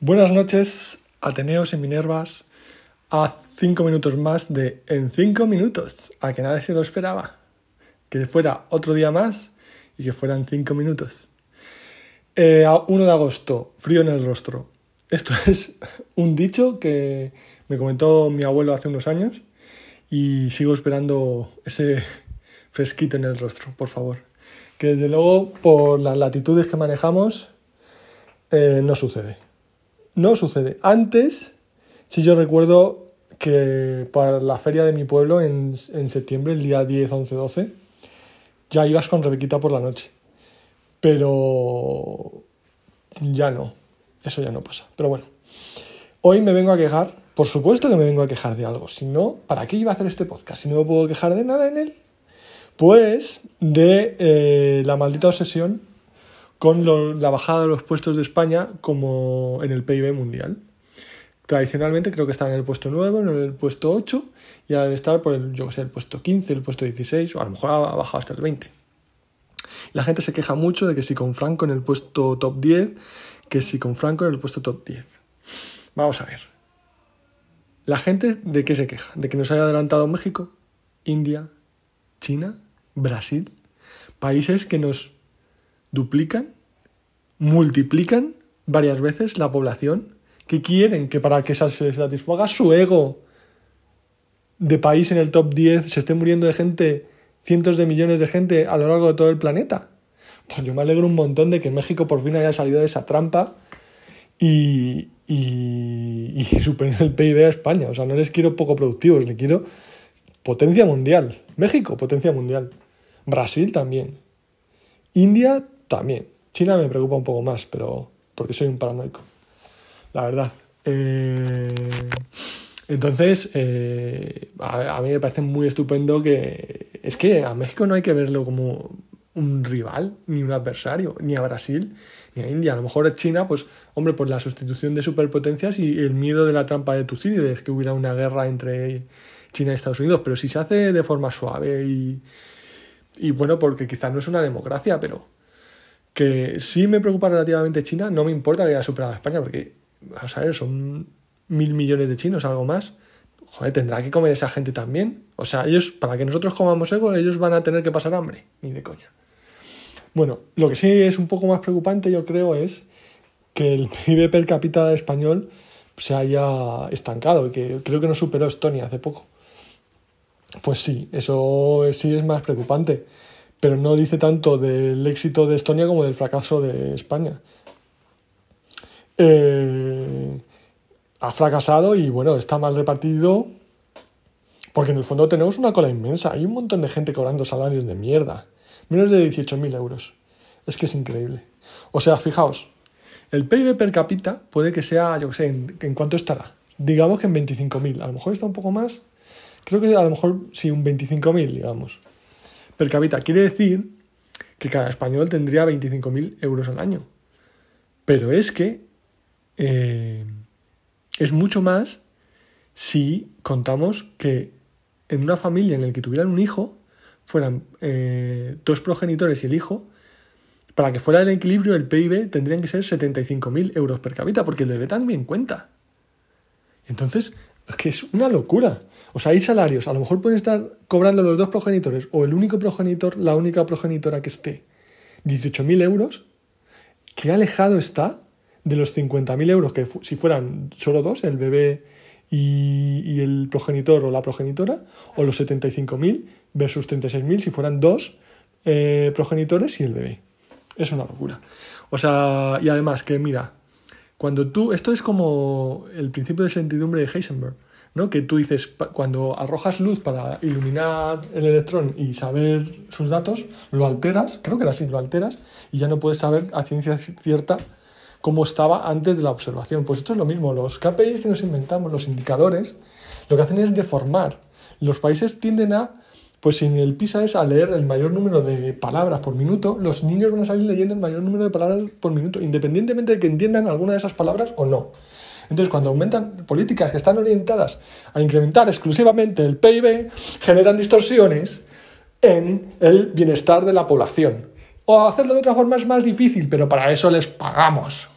Buenas noches, Ateneos y Minervas, a cinco minutos más de En cinco minutos, a que nadie se lo esperaba, que fuera otro día más y que fueran cinco minutos. Eh, 1 de agosto, frío en el rostro. Esto es un dicho que me comentó mi abuelo hace unos años y sigo esperando ese fresquito en el rostro, por favor. Que desde luego, por las latitudes que manejamos, eh, no sucede. No sucede. Antes, si yo recuerdo que para la feria de mi pueblo en, en septiembre, el día 10, 11, 12, ya ibas con Rebequita por la noche. Pero ya no. Eso ya no pasa. Pero bueno. Hoy me vengo a quejar. Por supuesto que me vengo a quejar de algo. Si no, ¿para qué iba a hacer este podcast? Si no me puedo quejar de nada en él. Pues de eh, la maldita obsesión con la bajada de los puestos de España como en el PIB mundial. Tradicionalmente creo que está en el puesto 9, en el puesto 8 y ahora debe estar por el, yo sé, el puesto 15, el puesto 16 o a lo mejor ha bajado hasta el 20. La gente se queja mucho de que si con Franco en el puesto top 10, que si con Franco en el puesto top 10. Vamos a ver. ¿La gente de qué se queja? ¿De que nos haya adelantado México, India, China, Brasil? Países que nos duplican, multiplican varias veces la población, que quieren que para que se satisfaga su ego de país en el top 10 se esté muriendo de gente, cientos de millones de gente a lo largo de todo el planeta. Pues yo me alegro un montón de que México por fin haya salido de esa trampa y, y, y superen el PIB a España. O sea, no les quiero poco productivos, les quiero potencia mundial. México, potencia mundial. Brasil también. India también. China me preocupa un poco más, pero porque soy un paranoico. La verdad. Eh, entonces, eh, a, mí me parece muy estupendo que... Es que a México no hay que verlo como un rival, ni un adversario, ni a Brasil, ni a India. A lo mejor a China, pues, hombre, por la sustitución de superpotencias y el miedo de la trampa de Tucídides, que hubiera una guerra entre China y Estados Unidos. Pero si se hace de forma suave y, y bueno, porque quizás no es una democracia, pero que sí me preocupa relativamente China, no me importa que haya superado a España, porque, vamos a ver, son mil millones de chinos, algo más. Joder, tendrá que comer esa gente también. O sea, ellos, para que nosotros comamos ego, ellos van a tener que pasar hambre, ni de coña. Bueno, lo que sí es un poco más preocupante, yo creo, es que el PIB per cápita español se haya estancado, que creo que no superó Estonia hace poco. Pues sí, eso sí es más preocupante pero no dice tanto del éxito de Estonia como del fracaso de España. Eh, ha fracasado y bueno, está mal repartido porque en el fondo tenemos una cola inmensa. Hay un montón de gente cobrando salarios de mierda. Menos de 18.000 euros. Es que es increíble. O sea, fijaos, el PIB per cápita puede que sea, yo qué sé, ¿en, ¿en cuánto estará? Digamos que en 25.000. A lo mejor está un poco más. Creo que a lo mejor sí, un 25.000, digamos per cápita. Quiere decir que cada español tendría 25.000 euros al año. Pero es que eh, es mucho más si contamos que en una familia en la que tuvieran un hijo, fueran eh, dos progenitores y el hijo, para que fuera el equilibrio, el PIB tendrían que ser 75.000 euros per cápita, porque el bebé también cuenta. Entonces, es que es una locura. O sea, hay salarios, a lo mejor pueden estar cobrando los dos progenitores o el único progenitor, la única progenitora que esté, 18.000 euros. Qué alejado está de los 50.000 euros que si fueran solo dos, el bebé y, el progenitor o la progenitora, o los 75.000 versus 36.000 si fueran dos eh, progenitores y el bebé. Es una locura. O sea, y además que mira, cuando tú, esto es como el principio de servidumbre de Heisenberg. ¿no? que tú dices, cuando arrojas luz para iluminar el electrón y saber sus datos, lo alteras, creo que era así, lo alteras, y ya no puedes saber a ciencia cierta cómo estaba antes de la observación. Pues esto es lo mismo, los KPIs que nos inventamos, los indicadores, lo que hacen es deformar. Los países tienden a, pues si el PISA es a leer el mayor número de palabras por minuto, los niños van a salir leyendo el mayor número de palabras por minuto, independientemente de que entiendan alguna de esas palabras o no. Entonces, cuando aumentan políticas que están orientadas a incrementar exclusivamente el PIB, generan distorsiones en el bienestar de la población. O hacerlo de otra forma es más difícil, pero para eso les pagamos.